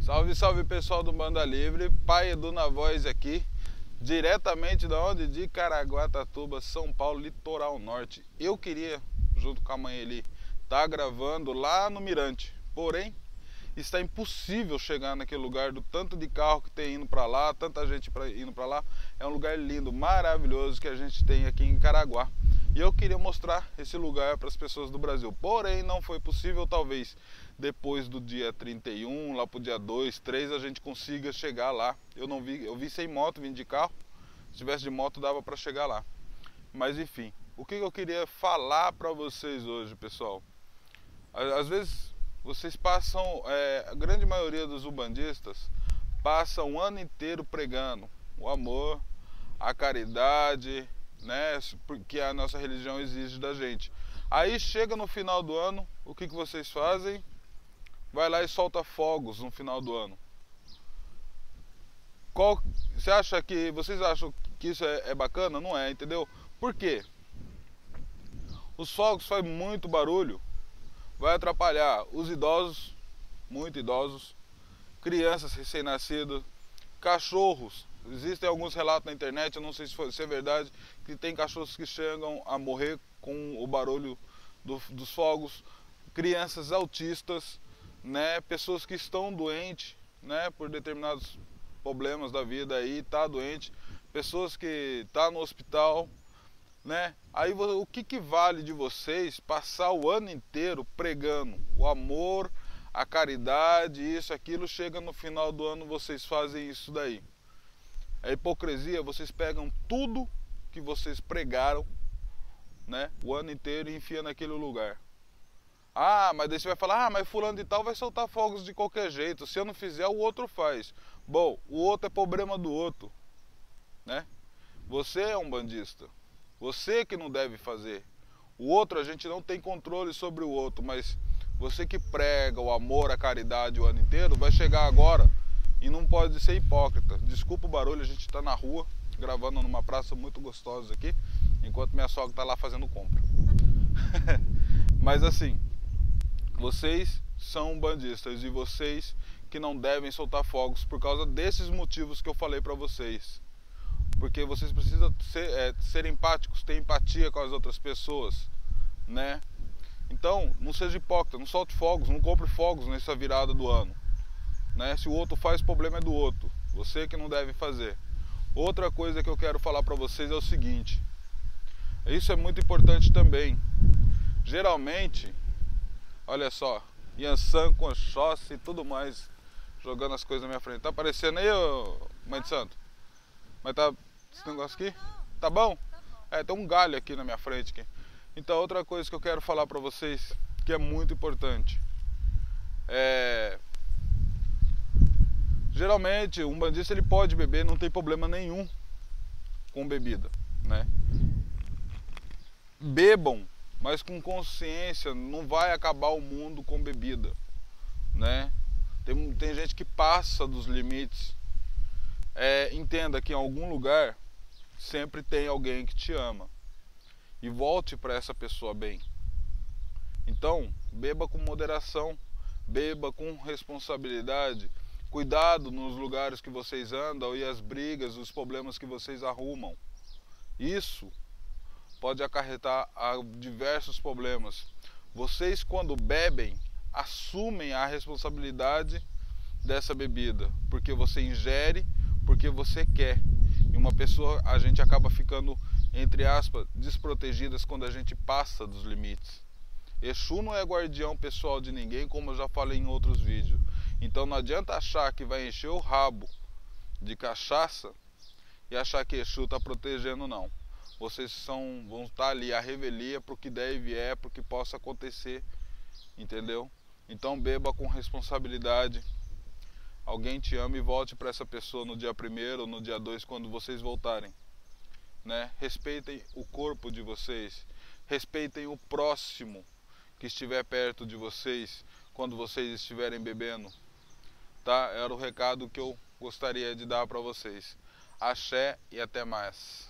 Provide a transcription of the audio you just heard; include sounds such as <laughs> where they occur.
Salve, salve pessoal do Banda Livre, pai Edu na voz aqui, diretamente da onde? De Caraguatatuba, São Paulo, litoral norte. Eu queria, junto com a mãe ali, tá gravando lá no Mirante, porém está impossível chegar naquele lugar do tanto de carro que tem indo para lá, tanta gente pra, indo para lá. É um lugar lindo, maravilhoso que a gente tem aqui em Caraguá. E eu queria mostrar esse lugar para as pessoas do Brasil. Porém, não foi possível, talvez depois do dia 31, lá para o dia 2, 3, a gente consiga chegar lá. Eu não vi, eu vi sem moto, vim de carro. Se tivesse de moto dava para chegar lá. Mas enfim, o que eu queria falar para vocês hoje, pessoal? Às vezes vocês passam, é, a grande maioria dos ubandistas passa um ano inteiro pregando o amor, a caridade, né, a nossa religião exige da gente. Aí chega no final do ano, o que, que vocês fazem? Vai lá e solta fogos no final do ano. Qual, você acha que vocês acham que isso é, é bacana? Não é, entendeu? Por quê? Os fogos fazem muito barulho, vai atrapalhar os idosos, muito idosos, crianças recém-nascidas, cachorros Existem alguns relatos na internet, eu não sei se, foi, se é verdade, que tem cachorros que chegam a morrer com o barulho do, dos fogos, crianças autistas, né, pessoas que estão doentes, né, por determinados problemas da vida aí, tá doente, pessoas que tá no hospital, né? Aí o que, que vale de vocês passar o ano inteiro pregando o amor, a caridade, isso, aquilo, chega no final do ano vocês fazem isso daí. A hipocrisia, vocês pegam tudo que vocês pregaram, né, o ano inteiro e enfiam naquele lugar. Ah, mas daí você vai falar, ah, mas fulano de tal vai soltar fogos de qualquer jeito. Se eu não fizer, o outro faz. Bom, o outro é problema do outro, né? Você é um bandista. Você que não deve fazer. O outro a gente não tem controle sobre o outro, mas você que prega o amor, a caridade o ano inteiro, vai chegar agora e não pode ser hipócrita. Desculpa o barulho, a gente está na rua, gravando numa praça muito gostosa aqui, enquanto minha sogra está lá fazendo compra. <laughs> Mas assim, vocês são bandistas e vocês que não devem soltar fogos por causa desses motivos que eu falei para vocês. Porque vocês precisam ser, é, ser empáticos, ter empatia com as outras pessoas, né? Então, não seja hipócrita, não solte fogos, não compre fogos nessa virada do ano. Né? Se o outro faz, o problema é do outro. Você que não deve fazer. Outra coisa que eu quero falar para vocês é o seguinte. Isso é muito importante também. Geralmente, olha só, Yansan com e tudo mais, jogando as coisas na minha frente. Tá aparecendo aí, ô, mãe de santo? Mas tá esse negócio aqui? Tá bom? É, tem um galho aqui na minha frente. Aqui. Então, outra coisa que eu quero falar para vocês, que é muito importante. É, Geralmente, um bandista ele pode beber, não tem problema nenhum com bebida, né? Bebam, mas com consciência, não vai acabar o mundo com bebida, né? Tem, tem gente que passa dos limites. É, entenda que em algum lugar sempre tem alguém que te ama e volte para essa pessoa bem. Então, beba com moderação, beba com responsabilidade Cuidado nos lugares que vocês andam e as brigas, os problemas que vocês arrumam. Isso pode acarretar a diversos problemas. Vocês, quando bebem, assumem a responsabilidade dessa bebida, porque você ingere, porque você quer. E uma pessoa, a gente acaba ficando, entre aspas, desprotegidas quando a gente passa dos limites. Exu não é guardião pessoal de ninguém, como eu já falei em outros vídeos. Então não adianta achar que vai encher o rabo de cachaça e achar que Exu está protegendo, não. Vocês são, vão estar tá ali a revelia para o que deve é, para o que possa acontecer, entendeu? Então beba com responsabilidade. Alguém te ama e volte para essa pessoa no dia primeiro ou no dia dois quando vocês voltarem. Né? Respeitem o corpo de vocês, respeitem o próximo que estiver perto de vocês quando vocês estiverem bebendo tá? Era o recado que eu gostaria de dar para vocês. Axé e até mais.